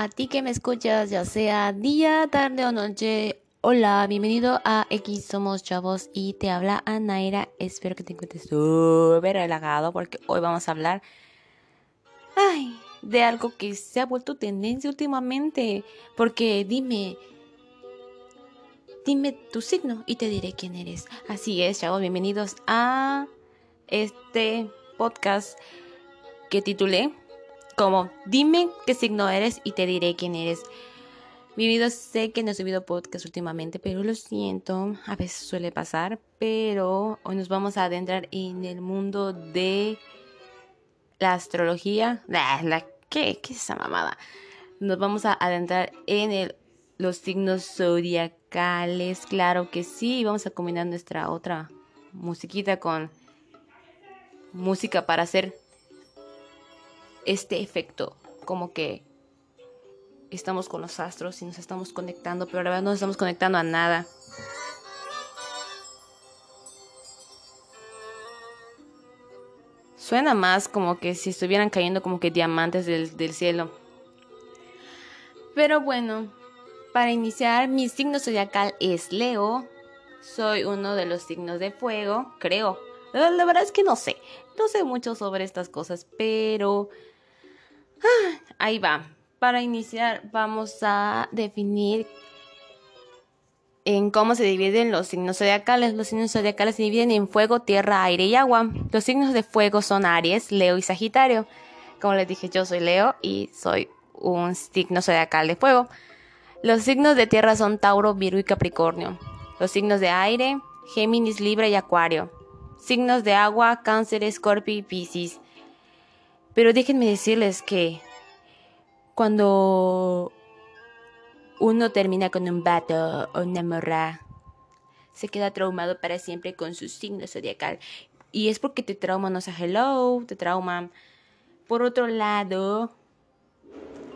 A ti que me escuchas, ya sea día, tarde o noche, hola, bienvenido a X Somos Chavos y te habla Anaira. Espero que te encuentres súper relajado porque hoy vamos a hablar ay, de algo que se ha vuelto tendencia últimamente. Porque dime, dime tu signo y te diré quién eres. Así es, chavos, bienvenidos a este podcast que titulé como dime qué signo eres y te diré quién eres. Mi vida sé que no he subido podcast últimamente, pero lo siento, a veces suele pasar, pero hoy nos vamos a adentrar en el mundo de la astrología. La, ¿qué? ¿Qué es esa mamada? Nos vamos a adentrar en el, los signos zodiacales, claro que sí, vamos a combinar nuestra otra musiquita con música para hacer este efecto, como que estamos con los astros y nos estamos conectando, pero la verdad no nos estamos conectando a nada. Suena más como que si estuvieran cayendo como que diamantes del, del cielo. Pero bueno, para iniciar, mi signo zodiacal es Leo. Soy uno de los signos de fuego, creo. La verdad es que no sé. No sé mucho sobre estas cosas, pero Ahí va. Para iniciar vamos a definir en cómo se dividen los signos zodiacales. Los signos zodiacales se dividen en fuego, tierra, aire y agua. Los signos de fuego son Aries, Leo y Sagitario. Como les dije, yo soy Leo y soy un signo zodiacal de fuego. Los signos de tierra son Tauro, Virgo y Capricornio. Los signos de aire, Géminis, Libra y Acuario. Signos de agua, Cáncer, Escorpio y Piscis. Pero déjenme decirles que cuando uno termina con un vato o una morra, se queda traumado para siempre con su signo zodiacal. Y es porque te trauma, no sé, hello, te trauma. Por otro lado,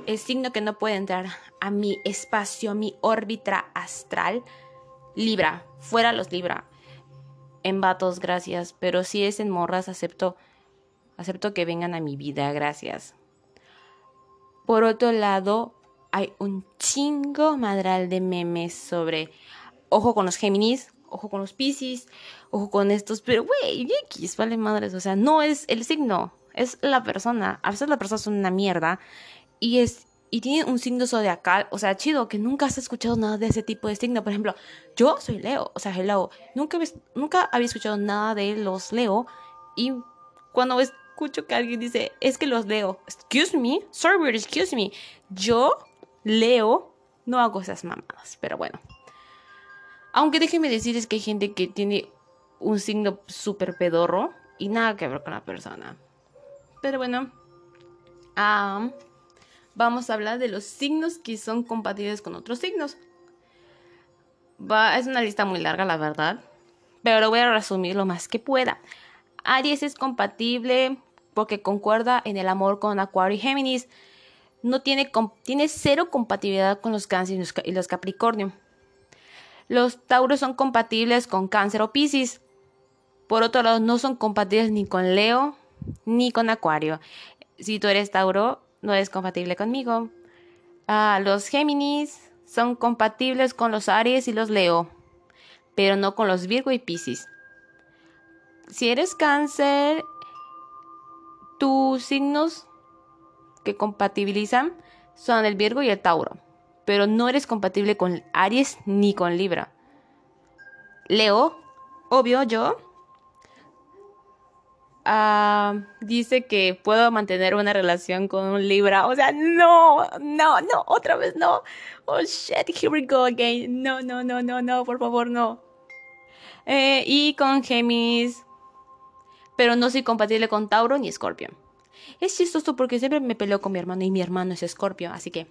el signo que no puede entrar a mi espacio, a mi órbita astral, Libra, fuera los Libra. En vatos, gracias, pero si es en morras, acepto Acepto que vengan a mi vida, gracias. Por otro lado, hay un chingo madral de memes sobre ojo con los Géminis, ojo con los Piscis, ojo con estos, pero güey, X, vale madres, o sea, no es el signo, es la persona. A veces la persona es una mierda y es y tiene un signo zodiacal, o sea, chido, que nunca has escuchado nada de ese tipo de signo. Por ejemplo, yo soy Leo, o sea, Leo, nunca, nunca había escuchado nada de los Leo y cuando ves escucho que alguien dice, es que los leo. Excuse me, sorry, excuse me. Yo leo, no hago esas mamadas, pero bueno. Aunque déjenme decirles que hay gente que tiene un signo súper pedorro y nada que ver con la persona. Pero bueno, vamos a hablar de los signos que son compatibles con otros signos. Va, es una lista muy larga, la verdad, pero voy a resumir lo más que pueda. Aries es compatible porque concuerda en el amor con Acuario y Géminis. No tiene, tiene cero compatibilidad con los Cáncer y los Capricornio. Los Tauros son compatibles con Cáncer o Piscis. Por otro lado, no son compatibles ni con Leo ni con Acuario. Si tú eres Tauro, no eres compatible conmigo. Ah, los Géminis son compatibles con los Aries y los Leo, pero no con los Virgo y Piscis. Si eres Cáncer tus signos que compatibilizan son el Virgo y el Tauro, pero no eres compatible con Aries ni con Libra. Leo, obvio yo, ah, dice que puedo mantener una relación con Libra. O sea, no, no, no, otra vez no. Oh shit, here we go again. No, no, no, no, no, por favor, no. Eh, y con Géminis pero no soy compatible con Tauro ni Escorpio. Es chistoso porque siempre me peleo con mi hermano y mi hermano es Escorpio, así que,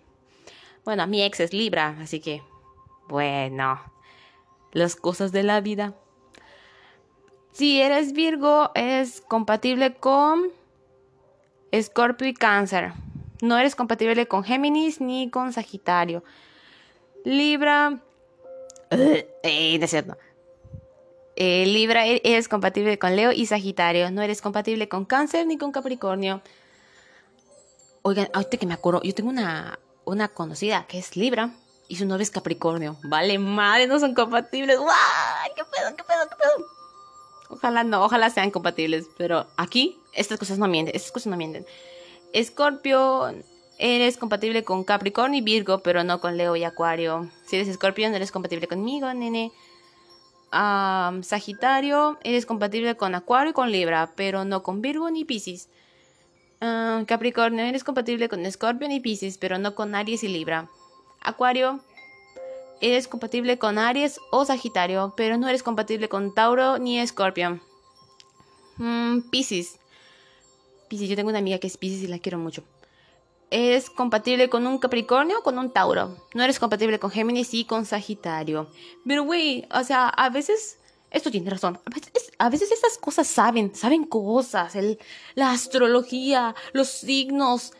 bueno, mi ex es Libra, así que, bueno, las cosas de la vida. Si eres Virgo, es compatible con Escorpio y Cáncer. No eres compatible con Géminis ni con Sagitario. Libra. Eh, no es cierto. Eh, Libra e-, eres compatible con Leo y Sagitario. No eres compatible con Cáncer ni con Capricornio. Oigan, ahorita que me acuerdo, yo tengo una, una conocida que es Libra y su novio es Capricornio. Vale, madre, no son compatibles. ¿Qué pedo, qué pedo, qué pedo? Ojalá no, ojalá sean compatibles. Pero aquí, estas cosas no mienten, estas cosas no mienten. Escorpio, eres compatible con Capricornio y Virgo, pero no con Leo y Acuario. Si eres Escorpio, no eres compatible conmigo, nene. Sagitario, eres compatible con Acuario y con Libra, pero no con Virgo ni Pisces. Capricornio, eres compatible con Escorpio y Pisces, pero no con Aries y Libra. Acuario, eres compatible con Aries o Sagitario, pero no eres compatible con Tauro ni Escorpio. Mm, Pisces. Pisces, yo tengo una amiga que es Pisces y la quiero mucho. Eres compatible con un Capricornio o con un Tauro. No eres compatible con Géminis y con Sagitario. Pero, güey, o sea, a veces esto tiene razón. A veces, estas cosas saben, saben cosas. la astrología, los signos,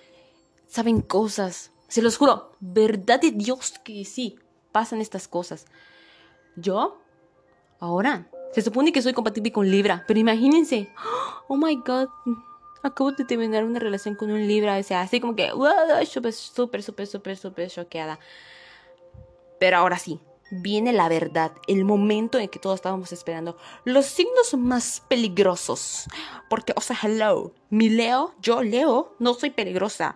saben cosas. Se los juro, verdad de Dios que sí, pasan estas cosas. Yo, ahora, se supone que soy compatible con Libra, pero imagínense, oh my god, acabo de terminar una relación con un Libra, o sea, así como que, súper, súper, súper, súper, súper choqueada. Pero ahora sí, viene la verdad, el momento en que todos estábamos esperando. Los signos más peligrosos. Porque, o sea, hello, mi Leo, yo Leo, no soy peligrosa.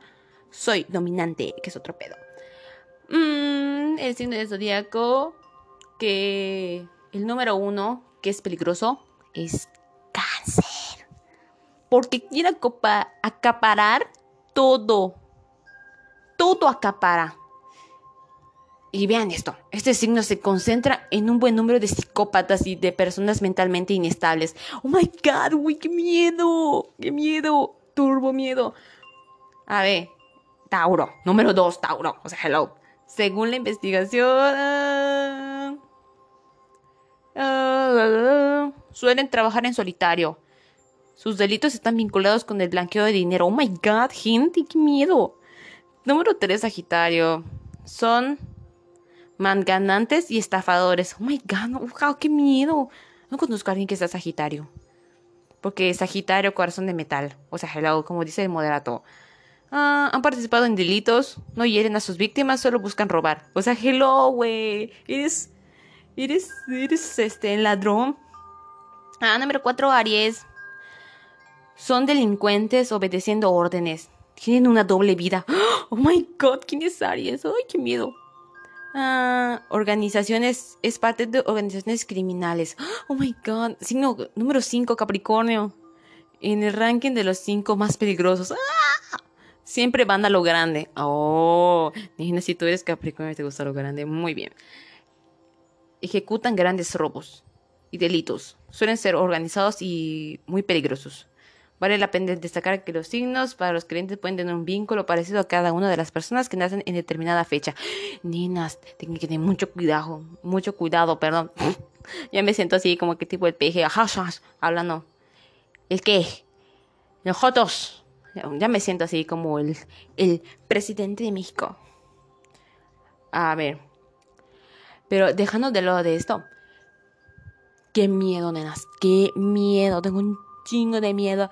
Soy dominante, que es otro pedo. Mm, el signo del zodiaco, que el número uno, que es peligroso, es cáncer. Porque quiere acaparar todo. Todo acapara. Y vean esto, este signo se concentra en un buen número de psicópatas y de personas mentalmente inestables. Oh my god, uy, qué miedo, qué miedo, turbo miedo. A ver, Tauro, número dos, Tauro, o sea, hello. Según la investigación, uh, suelen trabajar en solitario. Sus delitos están vinculados con el blanqueo de dinero. Oh my god, gente, qué miedo. Número tres, Sagitario. Son manganantes y estafadores. Oh my god, qué miedo. No conozco a alguien que sea Sagitario. Porque Sagitario, corazón de metal. O sea, hello, como dice el moderato. Ah, han participado en delitos, no hieren a sus víctimas, solo buscan robar. O sea, hello, güey. Eres. Eres. Eres este ladrón. Ah, número 4, Aries. Son delincuentes obedeciendo órdenes. Tienen una doble vida. Oh my god, ¿quién es Aries? Ay, qué miedo. Ah, organizaciones, es parte de organizaciones criminales. Oh my god, signo número 5, Capricornio. En el ranking de los 5 más peligrosos. ¡Ah! Siempre van a lo grande. Oh, Nina, si tú eres Capricornio y te gusta lo grande, muy bien. Ejecutan grandes robos y delitos. Suelen ser organizados y muy peligrosos. Vale la pena destacar que los signos para los creyentes pueden tener un vínculo parecido a cada una de las personas que nacen en determinada fecha. Ninas, tienen que tener mucho cuidado, mucho cuidado, perdón. ya me siento así como que tipo el peje, hablando. ¿El qué? Los jotos. Ya me siento así como el, el presidente de México. A ver. Pero dejando de lado de esto. Qué miedo, nenas. Qué miedo. Tengo un chingo de miedo.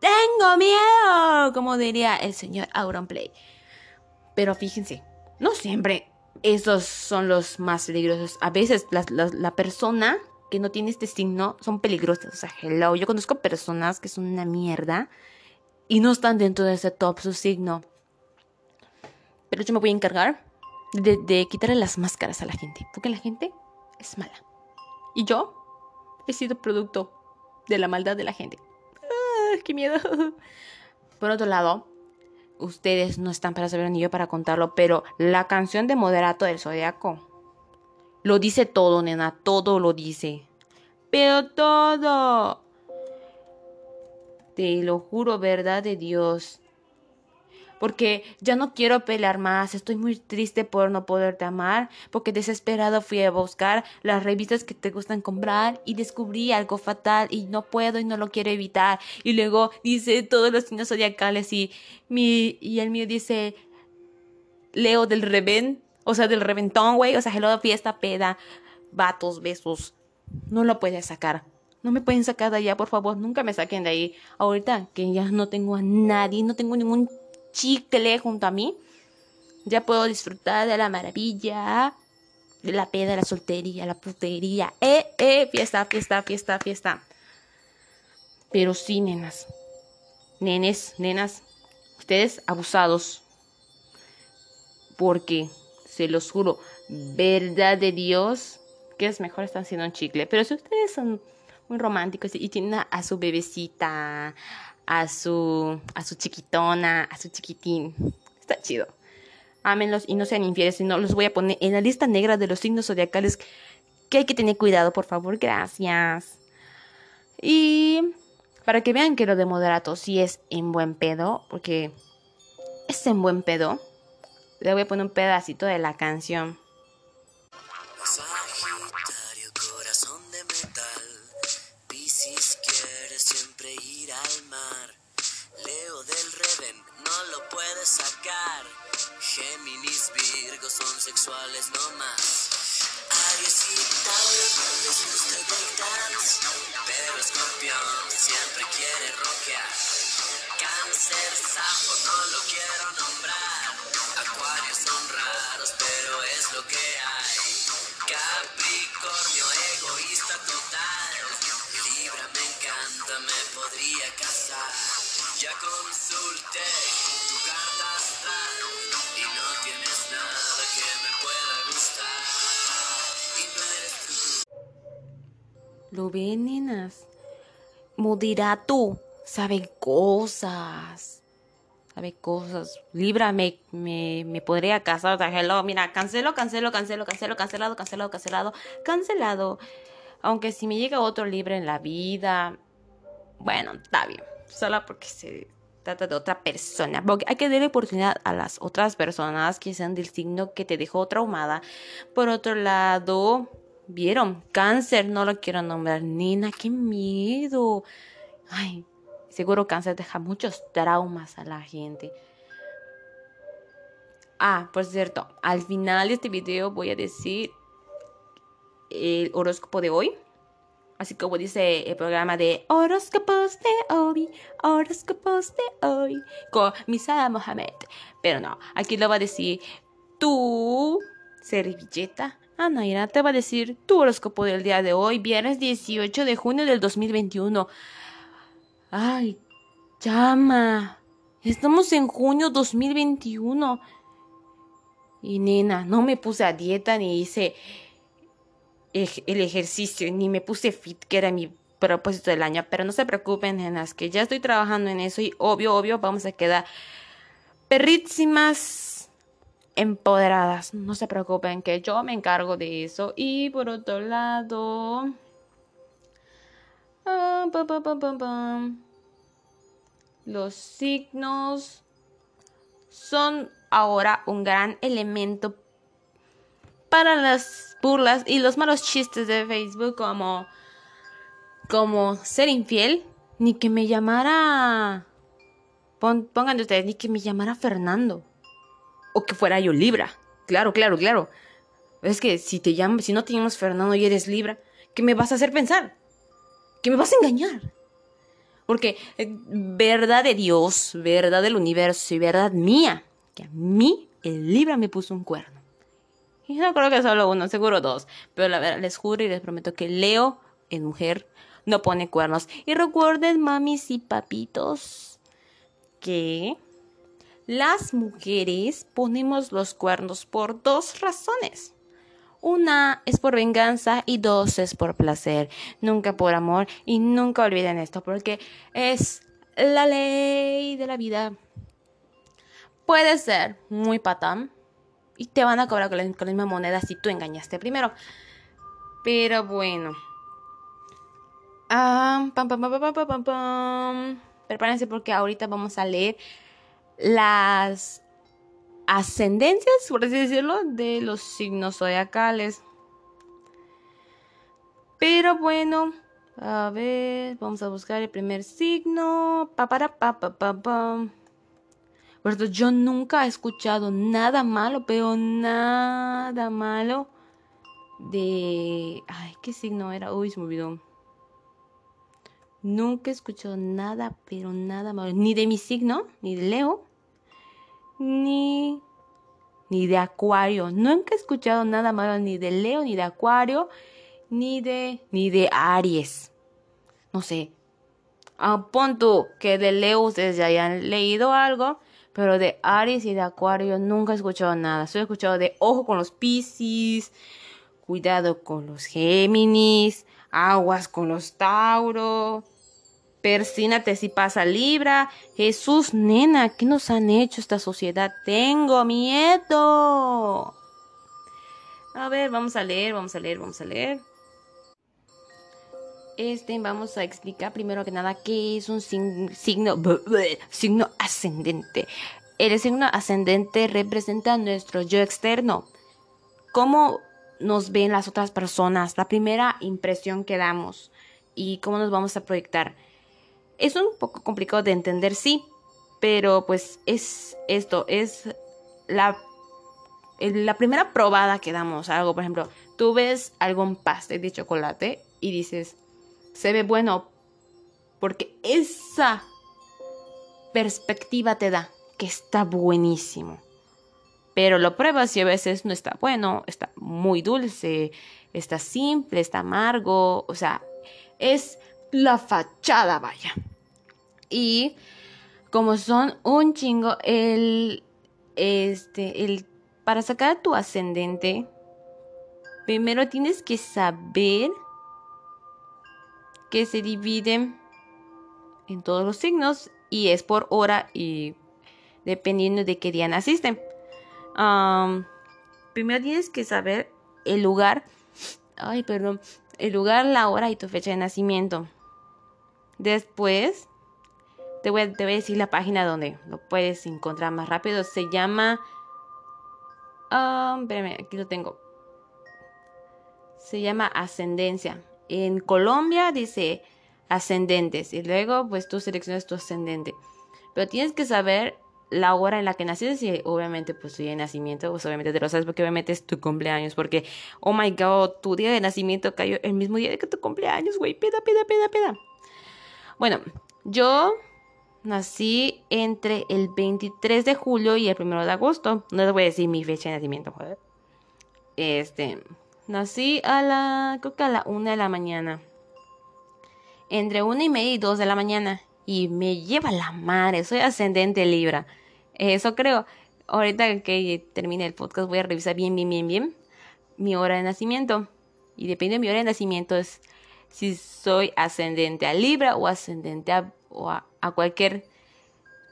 ¡Tengo miedo! Como diría el señor Auronplay. Pero fíjense, no siempre esos son los más peligrosos. A veces la, persona que no tiene este signo son peligrosas. O sea, hello. Yo conozco personas que son una mierda y no están dentro de ese top su signo. Pero yo me voy a encargar de, de quitarle las máscaras a la gente. Porque la gente es mala. Y yo he sido producto de la maldad de la gente. ¡Ah, ¡Qué miedo! Por otro lado, ustedes no están para saber ni yo para contarlo, pero la canción de Moderato del Zodiaco lo dice todo, nena, todo lo dice. Pero todo. Te lo juro, verdad de Dios. Porque ya no quiero pelear más, estoy muy triste por no poderte amar, porque desesperado fui a buscar las revistas que te gustan comprar y descubrí algo fatal y no puedo y no lo quiero evitar. Y luego dice todos los signos zodiacales y, mi, y el mío dice Leo del Reven, o sea, del reventón, güey, o sea, hello, fiesta, peda, vatos, besos. No lo puedes sacar. No me pueden sacar de allá, por favor, nunca me saquen de ahí. Ahorita que ya no tengo a nadie, no tengo ningún chicle junto a mí, ya puedo disfrutar de la maravilla, de la peda, la soltería, la putería. Eh, eh, fiesta, fiesta, fiesta, fiesta. Pero sí, nenas. Nenes, nenas, ustedes abusados. Porque, se los juro, verdad de Dios, que es mejor están siendo un chicle. Pero si ustedes son muy románticos y tienen a su bebecita, a su, a su chiquitona, a su chiquitín. Está chido. Ámenlos y no sean infieles, sino los voy a poner en la lista negra de los signos zodiacales que hay que tener cuidado, por favor. Gracias. Y para que vean que lo de moderato sí es en buen pedo, porque es en buen pedo, le voy a poner un pedacito de la canción. Sexuales no más. Aries y Tauro tal vez guste dance, pero Escorpión siempre quiere rockear. Cáncer, Sapo no lo quiero nombrar. Acuarios son raros, pero es lo que hay. Capricornio, egoísta total. Libra me encanta, me podría casar. Ya consulté tu carta astral. Lo ven, nenas. Moderato. Sabe cosas. Sabe cosas. Libra me, me, podría casar. Mira, cancelo, cancelo, cancelo, cancelo, cancelado, cancelado, cancelado, cancelado. Aunque si me llega otro Libra en la vida, bueno, está bien. Solo porque se trata de otra persona. Porque hay que darle oportunidad a las otras personas que sean del signo que te dejó traumada. Por otro lado, ¿Vieron? Cáncer, no lo quiero nombrar. Nina, qué miedo. Ay, seguro cáncer deja muchos traumas a la gente. Ah, por cierto, al final de este video voy a decir el horóscopo de hoy. Así como dice el programa de horóscopos de hoy, horóscopos de hoy, con Misa Mohamed. Pero no, aquí lo va a decir tu servilleta Anaira te va a decir tu horóscopo del día de hoy, viernes 18 de junio del 2021. Ay, llama. Estamos en junio 2021. Y nena, no me puse a dieta ni hice el ejercicio, ni me puse fit, que era mi propósito del año. Pero no se preocupen, nenas, que ya estoy trabajando en eso y obvio, obvio, vamos a quedar perrísimas empoderadas. No se preocupen que yo me encargo de eso. Y por otro lado... Ah, los signos son ahora un gran elemento para las burlas y los malos chistes de Facebook como como ser infiel ni que me llamara pongan ustedes ni que me llamara Fernando o que fuera yo Libra. Claro, claro, claro. Es que si te llamas, si no te Fernando y eres Libra, ¿qué me vas a hacer pensar? ¿Que me vas a engañar? Porque eh, verdad de Dios, verdad del universo y verdad mía, que a mí el Libra me puso un cuerno. Y no creo que solo uno, seguro dos. Pero la verdad, les juro y les prometo que Leo, en mujer, no pone cuernos. Y recuerden, mamis y papitos, que las mujeres ponemos los cuernos por dos razones. Una es por venganza y dos es por placer, nunca por amor y nunca olviden esto porque es la ley de la vida. Puede ser muy patán y te van a cobrar con la, misma moneda si tú engañaste primero. Pero bueno. Ah, pam, pam, pam, pam, pam, pam. Prepárense porque ahorita vamos a leer las ascendencias, por así decirlo, de los signos zodiacales. Pero bueno, a ver, vamos a buscar el primer signo. Pa para pa pa pa pa. Yo nunca he escuchado nada malo, pero nada malo de ay, ¿qué signo era? Uy, se me olvidó. Nunca he escuchado nada, pero nada malo, ni de mi signo, ni de Leo, ni ni de Acuario. Nunca he escuchado nada malo ni de Leo, ni de Acuario, ni de ni de Aries. No sé. A punto que de Leo ustedes ya hayan leído algo, pero de Aries y de Acuario nunca he escuchado nada. Solo he escuchado de ojo con los Piscis, cuidado con los Géminis, aguas con los Tauro. Persínate si pasa Libra. Jesús, nena, ¿qué nos han hecho esta sociedad? Tengo miedo. A ver, vamos a leer, vamos a leer, vamos a leer. Este, vamos a explicar primero que nada qué es un signo, signo ascendente. El signo ascendente representa nuestro yo externo. ¿Cómo nos ven las otras personas? La primera impresión que damos y cómo nos vamos a proyectar. Es un poco complicado de entender, sí, pero pues es esto, es la, la primera probada que damos algo. Por ejemplo, tú ves algún pastel de chocolate y dices, se ve bueno porque esa perspectiva te da que está buenísimo. Pero lo pruebas y a veces no está bueno, está muy dulce, está simple, está amargo, o sea, es la fachada, vaya. Y como son un chingo, el, este, el, para sacar tu ascendente, primero tienes que saber que se dividen en todos los signos y es por hora y dependiendo de qué día naciste. primero tienes que saber el lugar, ay, perdón, el lugar, la hora y tu fecha de nacimiento. Después, te voy, a decir la página donde lo puedes encontrar más rápido. Se llama... espérame, aquí lo tengo. Se llama Ascendencia. En Colombia dice ascendentes y luego pues tú seleccionas tu ascendente. Pero tienes que saber la hora en la que naciste y obviamente pues tu día de nacimiento, pues obviamente te lo sabes porque obviamente es tu cumpleaños porque oh my god, tu día de nacimiento cayó el mismo día que tu cumpleaños, güey, peda, peda, peda, peda. Bueno, yo nací entre el 23 de julio y el 1 de agosto. No les voy a decir mi fecha de nacimiento, joder. Este, Nací a la, creo que a la una de la mañana. Entre una y media y dos de la mañana. Y me lleva la madre, soy ascendente Libra. Eso creo. Ahorita que termine el podcast voy a revisar bien, bien, bien, bien mi hora de nacimiento. Y depende de mi hora de nacimiento es si soy ascendente a Libra o ascendente a, a, cualquier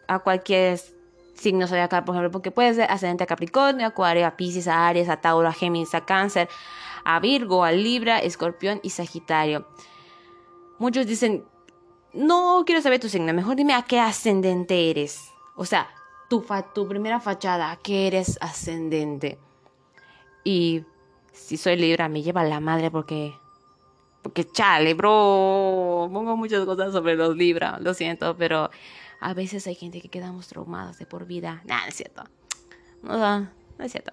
a cualquier signo zodiacal, por ejemplo, porque puede ser ascendente a Capricornio, Acuario, a Pisces, a Aries, a Tauro, a Géminis, a Cáncer, a Virgo, a Libra, Escorpión y Sagitario. Muchos dicen, no quiero saber tu signo, mejor dime a qué ascendente eres. O sea, tu, tu primera fachada, a qué eres ascendente. Y si soy Libra, me lleva la madre porque... Porque chale, bro. Pongo muchas cosas sobre los Libra, lo siento, pero a veces hay gente que quedamos traumados de por vida. Nada, no es cierto. No, no es cierto.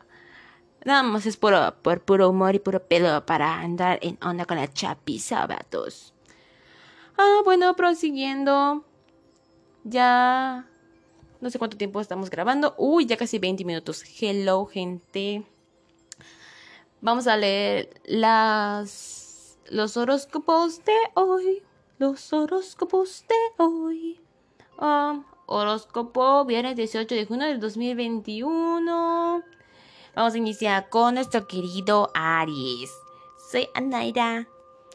Nada más es puro, por puro humor y puro pelo para andar en onda con la chapiza, vatos. Ah, bueno, prosiguiendo. Ya. No sé cuánto tiempo estamos grabando. Uy, ya casi 20 minutos. Hello, gente. Vamos a leer las. Los horóscopos de hoy. Los horóscopos de hoy. Um, horóscopo, viernes 18 de junio del 2021. Vamos a iniciar con nuestro querido Aries. Soy Anaira,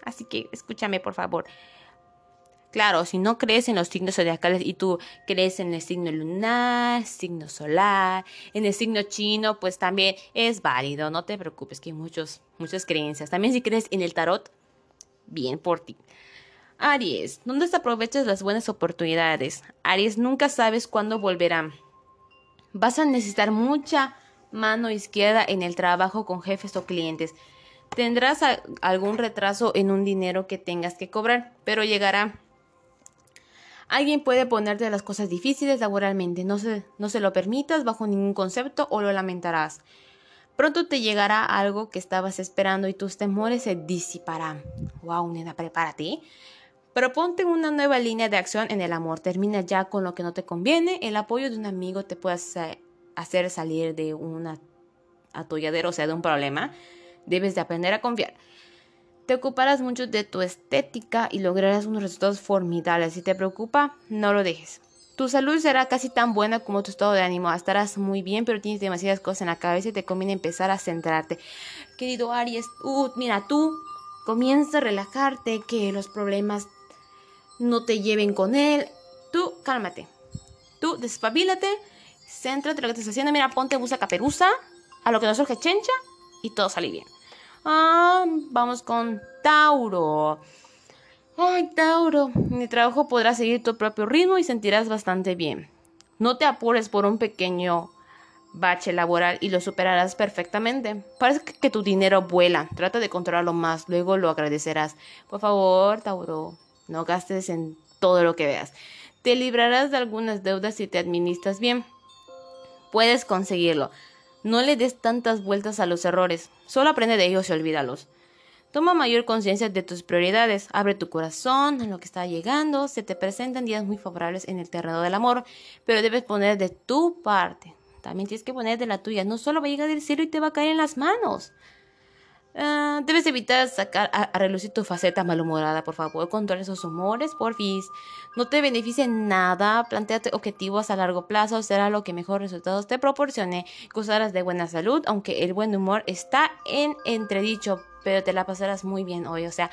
así que escúchame por favor. Claro, si no crees en los signos zodiacales y tú crees en el signo lunar, signo solar, en el signo chino, pues también es válido, no te preocupes, que hay muchos, muchas creencias. También si crees en el tarot, bien por ti. Aries, ¿dónde te aprovechas las buenas oportunidades? Aries, nunca sabes cuándo volverán. Vas a necesitar mucha mano izquierda en el trabajo con jefes o clientes. Tendrás algún retraso en un dinero que tengas que cobrar, pero llegará. Alguien puede ponerte las cosas difíciles laboralmente. No no se lo permitas bajo ningún concepto o lo lamentarás. Pronto te llegará algo que estabas esperando y tus temores se disiparán. Wow, nena, prepárate. Proponte una nueva línea de acción en el amor. Termina ya con lo que no te conviene. El apoyo de un amigo te puede hacer salir de un atolladero, o sea, de un problema. Debes de aprender a confiar. Te ocuparás mucho de tu estética y lograrás unos resultados formidables. Si te preocupa, no lo dejes. Tu salud será casi tan buena como tu estado de ánimo. Estarás muy bien, pero tienes demasiadas cosas en la cabeza y te conviene empezar a centrarte. Querido Aries, uh, mira, tú comienza a relajarte, que los problemas no te lleven con él. Tú cálmate. Tú despabilate, céntrate en lo que estás haciendo. Mira, ponte busa caperuza, a lo que nos surge chencha y todo sale bien. Ah, vamos con Tauro. Ay, Tauro, mi trabajo podrás seguir tu propio ritmo y sentirás bastante bien. No te apures por un pequeño bache laboral y lo superarás perfectamente. Parece que tu dinero vuela. Trata de controlarlo más, luego lo agradecerás. Por favor, Tauro, no gastes en todo lo que veas. Te librarás de algunas deudas si te administras bien. Puedes conseguirlo. No le des tantas vueltas a los errores, solo aprende de ellos y olvídalos. Toma mayor conciencia de tus prioridades, abre tu corazón a lo que está llegando, se te presentan días muy favorables en el terreno del amor, pero debes poner de tu parte. También tienes que poner de la tuya, no solo va a llegar del cielo y te va a caer en las manos. Ah, debes evitar sacar a, relucir tu faceta malhumorada, por favor. Controla esos humores, porfis. No te beneficie nada. Planteate objetivos a largo plazo. Será lo que mejor resultados te proporcione. Gozarás de buena salud, aunque el buen humor está en entredicho, pero te la pasarás muy bien hoy. O sea,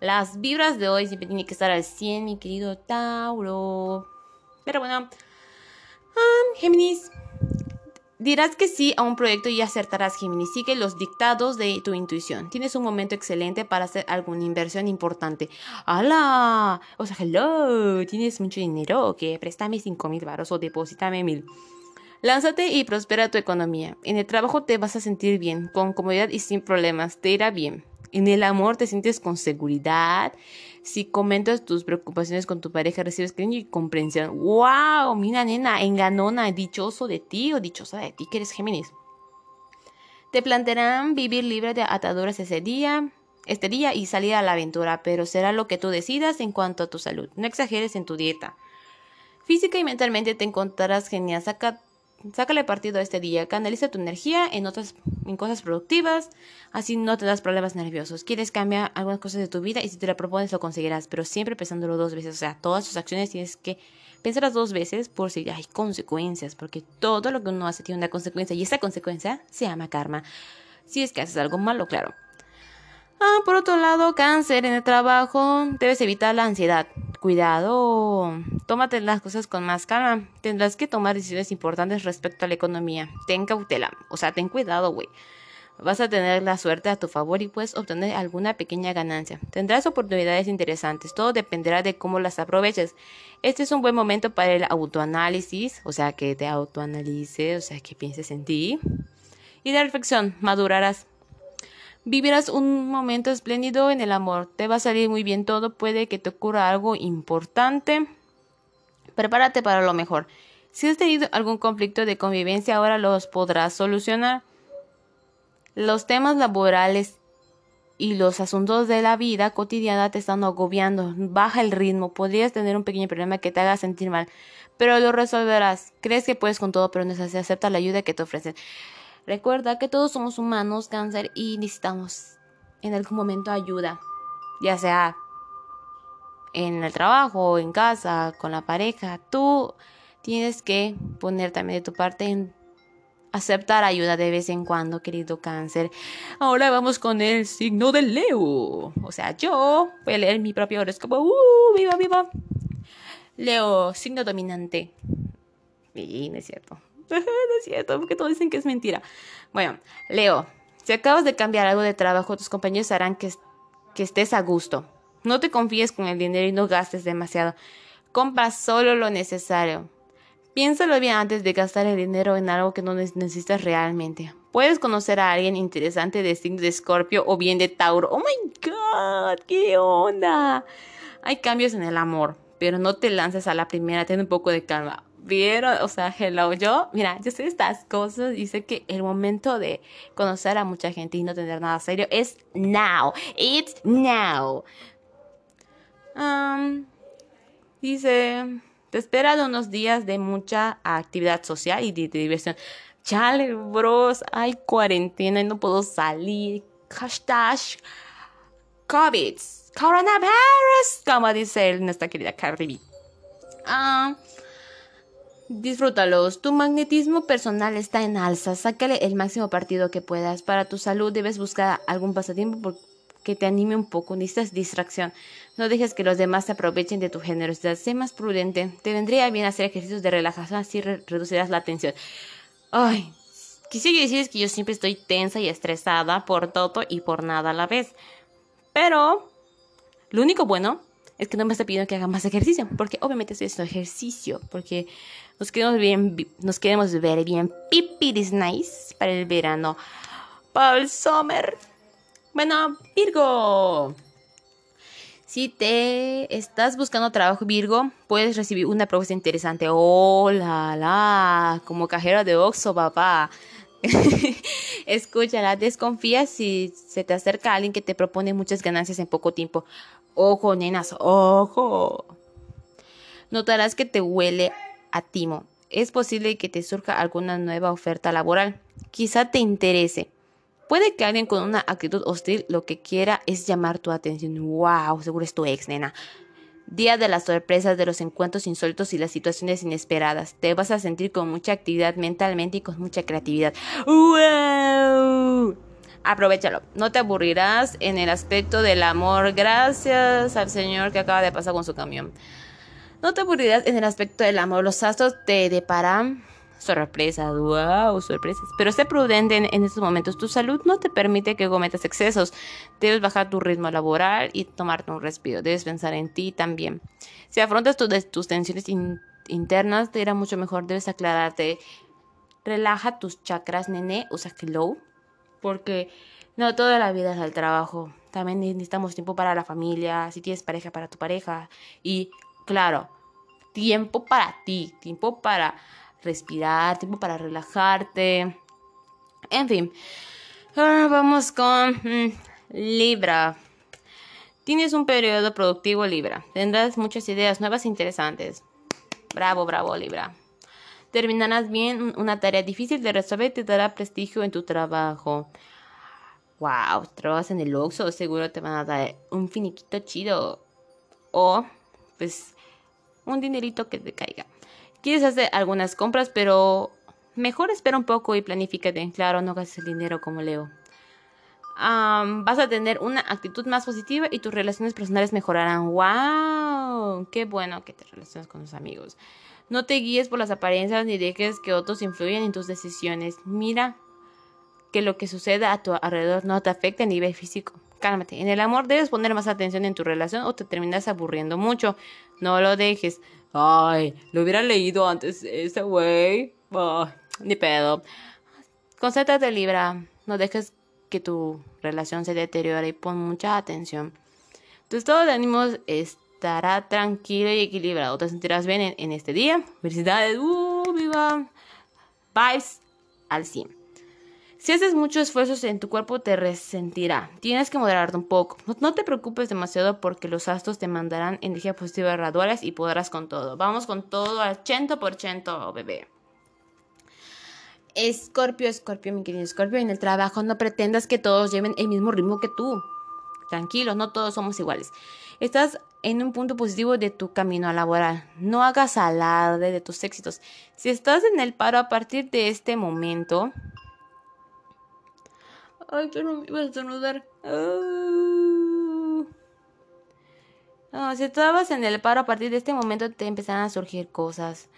las vibras de hoy siempre tienen que estar al 100, mi querido Tauro. Pero bueno, um, Géminis. Dirás que sí a un proyecto y acertarás, Géminis. Sigue los dictados de tu intuición. Tienes un momento excelente para hacer alguna inversión importante. ¡Hala! O sea, hello. Tienes mucho dinero. Que préstame 5 mil baros o deposítame mil. Lánzate y prospera tu economía. En el trabajo te vas a sentir bien, con comodidad y sin problemas. Te irá bien. En el amor te sientes con seguridad. Si comentas tus preocupaciones con tu pareja, recibes cariño y comprensión. ¡Wow! Mira, nena, enganona, dichoso de ti o dichosa de ti que eres Géminis. Te plantearán vivir libre de ataduras ese día, este día y salir a la aventura, pero será lo que tú decidas en cuanto a tu salud. No exageres en tu dieta. Física y mentalmente te encontrarás genial. Saca Sácale partido a este día, canaliza tu energía en otras en cosas productivas, así no te das problemas nerviosos. Quieres cambiar algunas cosas de tu vida y si te la propones lo conseguirás, pero siempre pensándolo dos veces, o sea, todas tus acciones tienes que pensarlas dos veces por si hay consecuencias, porque todo lo que uno hace tiene una consecuencia y esa consecuencia se llama karma. Si es que haces algo malo, claro. Ah, por otro lado, cáncer en el trabajo, debes evitar la ansiedad. Cuidado, tómate las cosas con más calma. Tendrás que tomar decisiones importantes respecto a la economía. Ten cautela, o sea, ten cuidado, güey. Vas a tener la suerte a tu favor y puedes obtener alguna pequeña ganancia. Tendrás oportunidades interesantes, todo dependerá de cómo las aproveches. Este es un buen momento para el autoanálisis, o sea, que te autoanalices, o sea, que pienses en ti. Y de reflexión, madurarás. Vivirás un momento espléndido en el amor. Te va a salir muy bien todo. Puede que te ocurra algo importante. Prepárate para lo mejor. Si has tenido algún conflicto de convivencia, ahora los podrás solucionar. Los temas laborales y los asuntos de la vida cotidiana te están agobiando. Baja el ritmo. Podrías tener un pequeño problema que te haga sentir mal, pero lo resolverás. Crees que puedes con todo, pero no se acepta la ayuda que te ofrecen. Recuerda que todos somos humanos, cáncer, y necesitamos en algún momento ayuda, ya sea en el trabajo, en casa, con la pareja. Tú tienes que poner también de tu parte en aceptar ayuda de vez en cuando, querido cáncer. Ahora vamos con el signo de Leo. O sea, yo voy a leer mi propio horóscopo. ¡Uh! ¡Viva, viva! Leo, signo dominante. Y es cierto. no es cierto, porque todos dicen que es mentira. Bueno, Leo, si acabas de cambiar algo de trabajo, tus compañeros harán que, que estés a gusto. No te confíes con el dinero y no gastes demasiado. Compra solo lo necesario. Piénsalo bien antes de gastar el dinero en algo que no necesitas realmente. Puedes conocer a alguien interesante de signo de Escorpio o bien de Tauro. ¡Oh my god! ¿Qué onda? Hay cambios en el amor, pero no te lances a la primera, ten un poco de calma. ¿Vieron? O sea, hello, yo, mira, yo sé estas cosas y que el momento de conocer a mucha gente y no tener nada serio es now. It's now. Um, dice, te esperan unos días de mucha actividad social y de, diversión. Chale, bros, hay cuarentena y no puedo salir. Hashtag COVID, coronavirus, como dice nuestra querida Cardi Ah... Disfrútalos. Tu magnetismo personal está en alza. Sácale el máximo partido que puedas. Para tu salud debes buscar algún pasatiempo que te anime un poco. Necesitas distracción. No dejes que los demás se aprovechen de tu generosidad. Sé más prudente. Te vendría bien hacer ejercicios de relajación, así reducirás la tensión. Ay, quisiera decir que yo siempre estoy tensa y estresada por todo y por nada a la vez. Pero lo único bueno es que no me está pidiendo que haga más ejercicio, porque obviamente estoy haciendo ejercicio, porque nos queremos, bien, nos queremos ver bien pipiris nice para el verano, para el summer. Bueno, Virgo. Si te estás buscando trabajo, Virgo, puedes recibir una propuesta interesante. ¡Oh, la, la! Como cajero de Oxxo, papá. Escúchala, desconfía si se te acerca alguien que te propone muchas ganancias en poco tiempo. Ojo, nenas, ojo. Notarás que te huele a timo. Es posible que te surja alguna nueva oferta laboral. Quizá te interese. Puede que alguien con una actitud hostil lo que quiera es llamar tu atención. ¡Wow! Seguro es tu ex, nena. Día de las sorpresas, de los encuentros insólitos y las situaciones inesperadas. Te vas a sentir con mucha actividad mentalmente y con mucha creatividad. ¡Wow! aprovechalo. No te aburrirás en el aspecto del amor. Gracias al Señor que acaba de pasar con su camión. No te aburrirás en el aspecto del amor. Los astros te deparan sorpresas, wow, sorpresas. Pero sé prudente en, estos momentos. Tu salud no te permite que cometas excesos. Debes bajar tu ritmo laboral y tomarte un respiro. Debes pensar en ti también. Si afrontas tus tensiones internas, te irá mucho mejor. Debes aclararte. Relaja tus chakras, nene. Usa Glow porque no toda la vida es el trabajo. También necesitamos tiempo para la familia, si tienes pareja para tu pareja. Y claro, tiempo para ti, tiempo para respirar, tiempo para relajarte. En fin, ahora vamos con mm, Libra. Tienes un periodo productivo Libra. Tendrás muchas ideas nuevas e interesantes. Bravo, bravo Libra. Terminarás bien una tarea difícil de resolver y te dará prestigio en tu trabajo. Wow, trabajas en el Oxxo, seguro te van a dar un finiquito chido. O, pues, un dinerito que te caiga. Quieres hacer algunas compras, pero mejor espera un poco y planifícate. Claro, no gastes el dinero como Leo. vas a tener una actitud más positiva y tus relaciones personales mejorarán. ¡Wow! Qué bueno que te relaciones con tus amigos. No te guíes por las apariencias ni dejes que otros influyan en tus decisiones. Mira que lo que sucede a tu alrededor no te afecte a nivel físico. Cálmate. En el amor debes poner más atención en tu relación o te terminas aburriendo mucho. No lo dejes. Ay, lo hubiera leído antes ese güey. ni pedo. Concéntrate, Libra. No dejes que tu relación se deteriore y pon mucha atención. Tu estado de ánimos es estará tranquilo y equilibrado. Te sentirás bien en, este día. Felicidades. Uh, viva. Vibes al 100. Si haces muchos esfuerzos en tu cuerpo te resentirá. Tienes que moderarte un poco. No, te preocupes demasiado porque los astros te mandarán energía positiva graduales y podrás con todo. Vamos con todo al 80% bebé. Escorpio, Escorpio, mi querido Escorpio, en el trabajo no pretendas que todos lleven el mismo ritmo que tú. Tranquilo, no todos somos iguales. Estás en un punto positivo de tu camino laboral. No hagas alarde de tus éxitos. Si estás en el paro a partir de este momento... Ay, pero me iba a estornudar. Ah. si estabas en el paro a partir de este momento te empezarán a surgir cosas.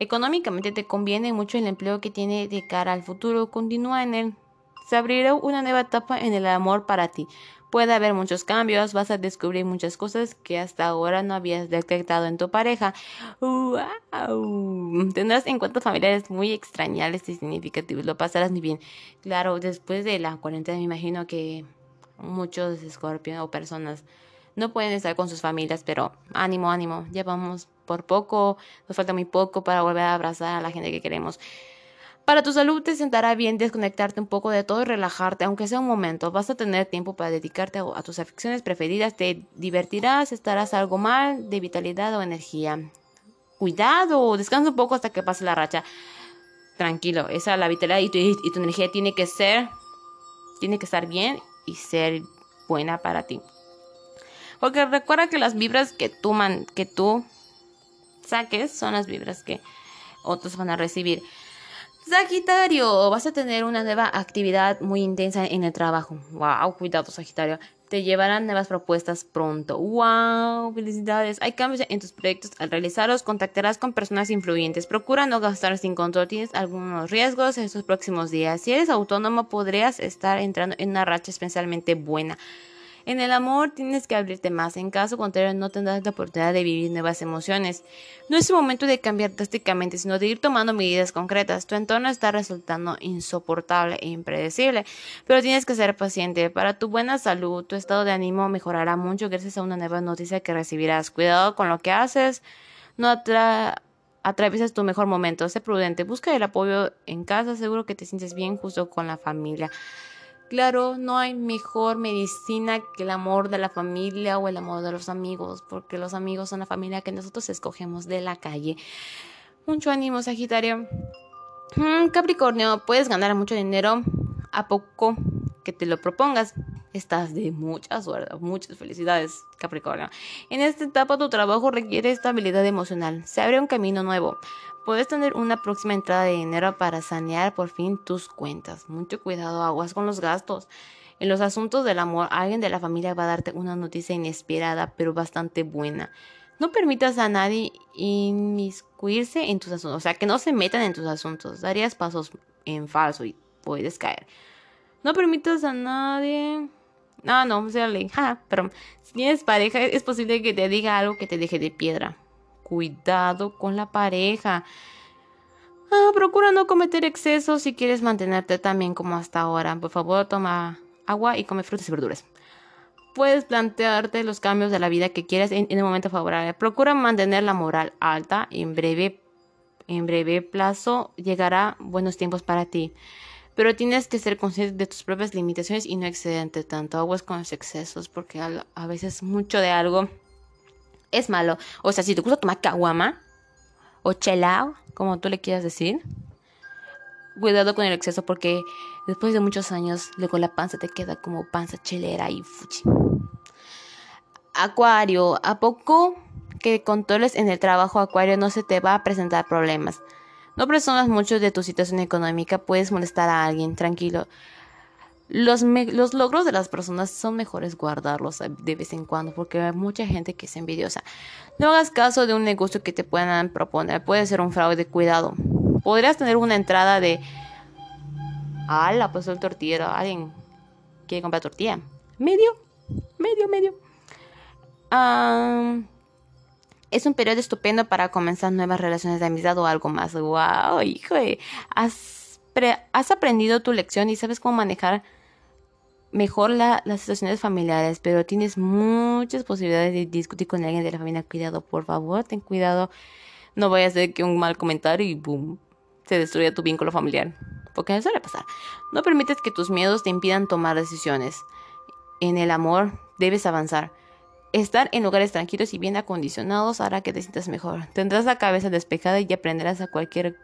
Económicamente te conviene mucho el empleo que tiene de cara al futuro. Continúa en él. Se abrirá una nueva etapa en el amor para ti. Puede haber muchos cambios, vas a descubrir muchas cosas que hasta ahora no habías detectado en tu pareja. ¡Wow! Tendrás encuentros familiares muy extrañables y significativos, lo pasarás muy bien. Claro, después de la cuarentena me imagino que muchos escorpios o personas no pueden estar con sus familias, pero ánimo, ánimo, ya vamos por poco, nos falta muy poco para volver a abrazar a la gente que queremos. Para tu salud te sentará bien desconectarte un poco de todo y relajarte, aunque sea un momento. Vas a tener tiempo para dedicarte a, tus aficiones preferidas, te divertirás, estarás algo mal de vitalidad o energía. Cuidado, descansa un poco hasta que pase la racha. Tranquilo, esa la vitalidad y tu, y tu energía tiene que ser, tiene que estar bien y ser buena para ti. Porque recuerda que las vibras que tú, man, que tú saques son las vibras que otros van a recibir. Sagitario, vas a tener una nueva actividad muy intensa en el trabajo. Wow, cuidado Sagitario. Te llevarán nuevas propuestas pronto. Wow, felicidades. Hay cambios en tus proyectos. Al realizarlos, contactarás con personas influyentes. Procura no gastar sin control. Tienes algunos riesgos en estos próximos días. Si eres autónomo, podrías estar entrando en una racha especialmente buena. En el amor tienes que abrirte más, en caso contrario no tendrás la oportunidad de vivir nuevas emociones. No es el momento de cambiar drásticamente, sino de ir tomando medidas concretas. Tu entorno está resultando insoportable e impredecible, pero tienes que ser paciente. Para tu buena salud, tu estado de ánimo mejorará mucho gracias a una nueva noticia que recibirás. Cuidado con lo que haces, no atra atraviesas tu mejor momento. Sé prudente, busca el apoyo en casa, seguro que te sientes bien justo con la familia. Claro, no hay mejor medicina que el amor de la familia o el amor de los amigos, porque los amigos son la familia que nosotros escogemos de la calle. Mucho ánimo, Sagitario. Mm, Capricornio, puedes ganar mucho dinero a poco que te lo propongas. Estás de mucha suerte, muchas felicidades, Capricornio. En esta etapa tu trabajo requiere estabilidad emocional. Se abre un camino nuevo. Puedes tener una próxima entrada de dinero para sanear por fin tus cuentas. Mucho cuidado, aguas con los gastos. En los asuntos del amor, alguien de la familia va a darte una noticia inesperada, pero bastante buena. No permitas a nadie inmiscuirse en tus asuntos, o sea, que no se metan en tus asuntos. Darías pasos en falso y puedes caer. No permitas a nadie. No, no, o sea, pero si tienes pareja, es posible que te diga algo que te deje de piedra cuidado con la pareja. Ah, procura no cometer excesos si quieres mantenerte también como hasta ahora. Por favor, toma agua y come frutas y verduras. Puedes plantearte los cambios de la vida que quieres en, en un momento favorable. Procura mantener la moral alta. En breve, en breve plazo llegará buenos tiempos para ti. Pero tienes que ser consciente de tus propias limitaciones y no excedente tanto. Aguas con los excesos porque a, a veces mucho de algo es malo. O sea, si te gusta tomar caguama o chelao, como tú le quieras decir, cuidado con el exceso porque después de muchos años, luego la panza te queda como panza chelera y fuchi. Acuario, ¿a poco que controles en el trabajo Acuario no se te va a presentar problemas? No presionas mucho de tu situación económica, puedes molestar a alguien, tranquilo. Los, los, logros de las personas son mejores guardarlos de vez en cuando porque hay mucha gente que es envidiosa. No hagas caso de un negocio que te puedan proponer. Puede ser un fraude, cuidado. Podrías tener una entrada de... ¡Hala! Pues el tortillero. Alguien quiere comprar tortilla. Medio. Medio, medio. Es un periodo estupendo para comenzar nuevas relaciones de amistad o algo más. ¡Wow! Hijo, has, aprendido tu lección y sabes cómo manejar mejor las situaciones familiares, pero tienes muchas posibilidades de discutir con alguien de la familia. Cuidado, por favor, ten cuidado. No vaya a ser que un mal comentario y boom, se destruya tu vínculo familiar. Porque eso suele pasar. No permites que tus miedos te impidan tomar decisiones. En el amor debes avanzar. Estar en lugares tranquilos y bien acondicionados hará que te sientas mejor. Tendrás la cabeza despejada y aprenderás a cualquier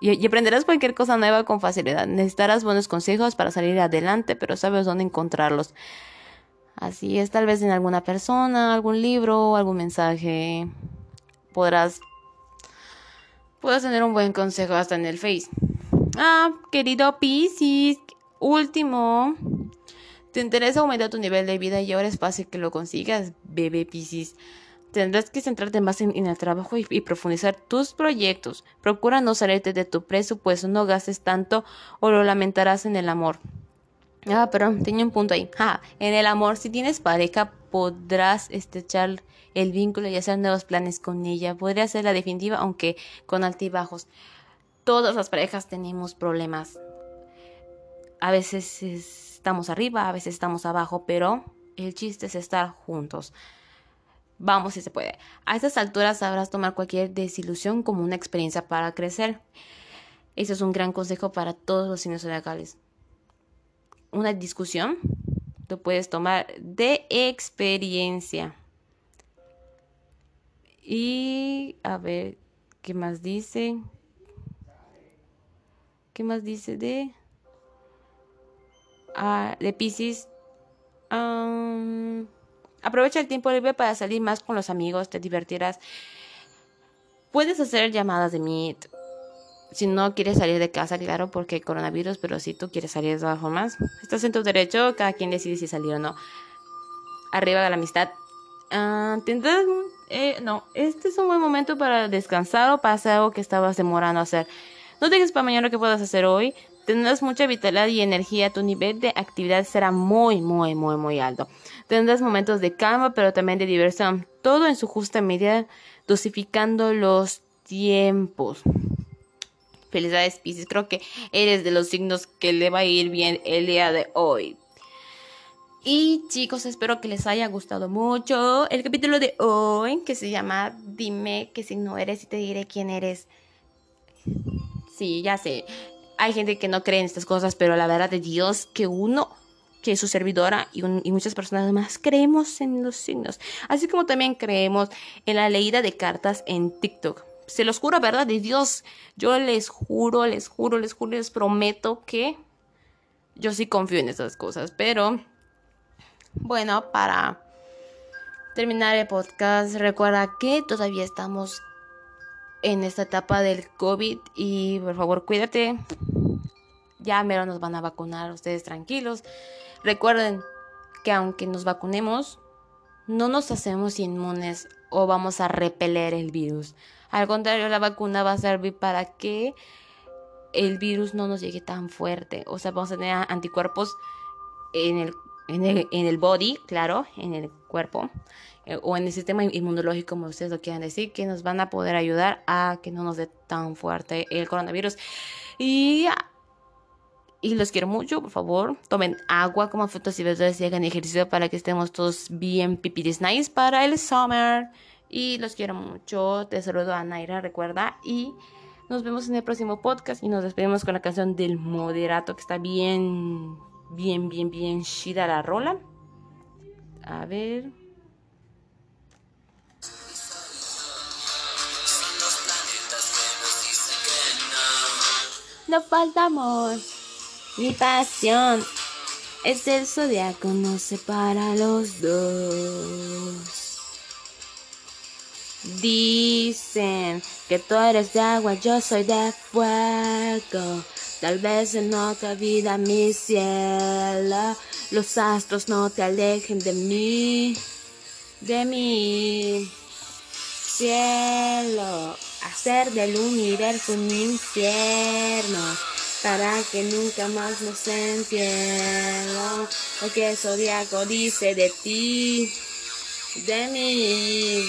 y, aprenderás cualquier cosa nueva con facilidad. Necesitarás buenos consejos para salir adelante, pero sabes dónde encontrarlos. Así es, tal vez en alguna persona, algún libro, algún mensaje. Podrás, podrás tener un buen consejo hasta en el Face. Ah, querido Pisces, último. ¿Te interesa aumentar tu nivel de vida y ahora es fácil que lo consigas, bebé Pisces? Tendrás que centrarte más en, el trabajo y, profundizar tus proyectos. Procura no salirte de tu presupuesto, no gastes tanto o lo lamentarás en el amor. Ah, perdón, tenía un punto ahí. Ah, en el amor, si tienes pareja, podrás estrechar el vínculo y hacer nuevos planes con ella. Podría ser la definitiva, aunque con altibajos. Todas las parejas tenemos problemas. A veces estamos arriba, a veces estamos abajo, pero el chiste es estar juntos. Vamos si se puede. A estas alturas sabrás tomar cualquier desilusión como una experiencia para crecer. Ese es un gran consejo para todos los signos zodiacales. Una discusión tú puedes tomar de experiencia. Y a ver, ¿qué más dice? ¿Qué más dice de de Pisces? aprovecha el tiempo libre para salir más con los amigos, te divertirás. Puedes hacer llamadas de Meet. Si no quieres salir de casa, claro, porque coronavirus, pero si tú quieres salir de todas formas, estás en tu derecho, cada quien decide si salir o no. Arriba de la amistad. Ah, tendrás, eh, no, este es un buen momento para descansar o para hacer algo que estabas demorando a hacer. No dejes para mañana lo que puedas hacer hoy. Tendrás mucha vitalidad y energía. Tu nivel de actividad será muy, muy, muy, muy alto. Tendrás momentos de calma, pero también de diversión. Todo en su justa medida, dosificando los tiempos. Felicidades, Pisces. Creo que eres de los signos que le va a ir bien el día de hoy. Y chicos, espero que les haya gustado mucho el capítulo de hoy que se llama Dime que si no eres y te diré quién eres. Sí, ya sé. Hay gente que no cree en estas cosas, pero la verdad de Dios que uno, que es su servidora y, muchas personas más creemos en los signos. Así como también creemos en la leída de cartas en TikTok. Se los juro, ¿verdad? De Dios, yo les juro, les juro, les juro, les prometo que yo sí confío en estas cosas. Pero, bueno, para terminar el podcast, recuerda que todavía estamos en esta etapa del COVID y por favor cuídate. Ya mero nos van a vacunar, ustedes tranquilos. Recuerden que aunque nos vacunemos, no nos hacemos inmunes o vamos a repeler el virus. Al contrario, la vacuna va a servir para que el virus no nos llegue tan fuerte. O sea, vamos a tener anticuerpos en el, en el, en el body, claro, en el cuerpo. Eh, o en el sistema inmunológico, como ustedes lo quieran decir, que nos van a poder ayudar a que no nos dé tan fuerte el coronavirus. Y, y los quiero mucho, por favor, tomen agua, como frutas y verduras y hagan ejercicio para que estemos todos bien pipiris nice para el summer. Y los quiero mucho. Te saludo a Naira, recuerda. Y nos vemos en el próximo podcast. Y nos despedimos con la canción del moderato, que está bien, bien, bien, bien chida la rola. A ver. No falta amor ni pasión. Es el zodiaco, no separa los dos. Dicen que tú eres de agua, yo soy de fuego. Tal vez en otra vida mi cielo, los astros no te alejen de mí, de mí. Cielo, hacer del universo un infierno para que nunca más nos entienda lo que el zodiaco dice de ti, de mí.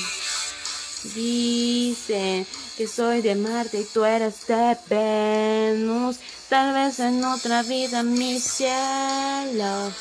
Dice que soy de Marte y tú eres de Venus, tal vez en otra vida mi cielo.